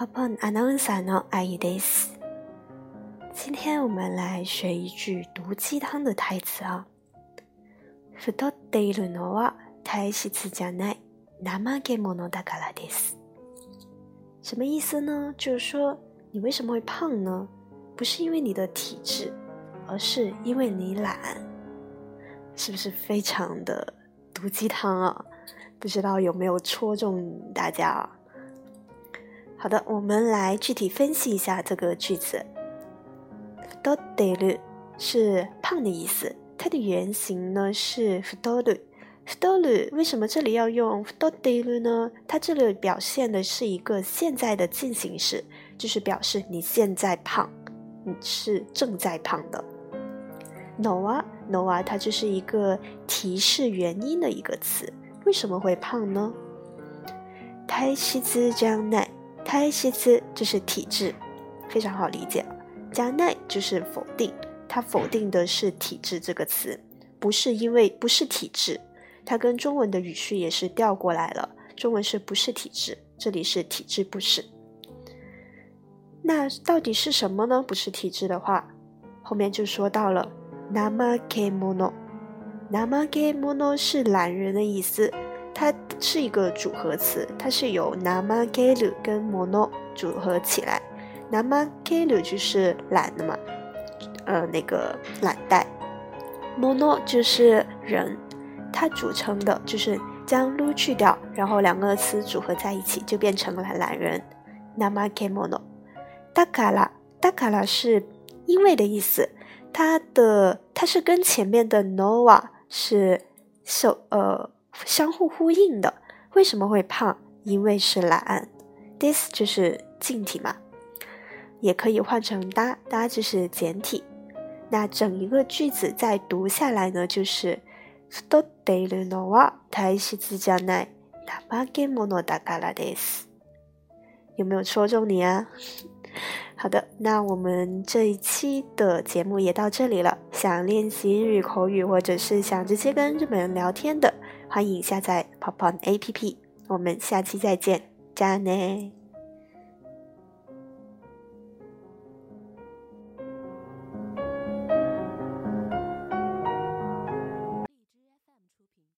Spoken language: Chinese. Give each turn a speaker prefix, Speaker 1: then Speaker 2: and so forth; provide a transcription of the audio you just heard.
Speaker 1: パパアナウンサーのアイです。今天我们来学一句毒鸡汤的台词啊。太っているのは体質じゃない怠け者だからです。什么意思呢？就是说你为什么会胖呢？不是因为你的体质，而是因为你懒。是不是非常的毒鸡汤啊？不知道有没有戳中大家啊？ 好的，我们来具体分析一下这个句子。太っている是胖的意思，它的原型呢是太る。太る为什么这里要用太っている呢？它这里表现的是一个现在的进行式，就是表示你现在胖，你是正在胖的。no 啊 no 啊，它就是一个提示原因的一个词，为什么会胖呢？体質じゃない。 胎西兹就是体制，非常好理解。加奈就是否定，它否定的是体制这个词，不是因为不是体制，它跟中文的语序也是调过来了。中文是不是体制，这里是体制不是。那到底是什么呢？不是体制的话，后面就说到了 namake mono，namake mono 是懒人的意思。它是一个组合词，它是由 namakeru 跟 mono 组合起来。namakeru 就是懒的嘛，呃，那个懒怠。mono 就是人，它组成的就是将 lu 去掉，然后两个词组合在一起就变成了懒人。namake mono。dakara，dakara 是因为的意思，它的它是跟前面的 noa 是受呃。相互呼应的，为什么会胖？因为是懒。this 就是近体嘛，也可以换成哒哒就是简体。那整一个句子再读下来呢，就是太っているのは体質じゃない怠け者だからです。有没有戳中你啊？ 好的，那我们这一期的节目也到这里了。想练习日语口语，或者是想直接跟日本人聊天的。欢迎下载 Pop On A P P，我们下期再见，加呢。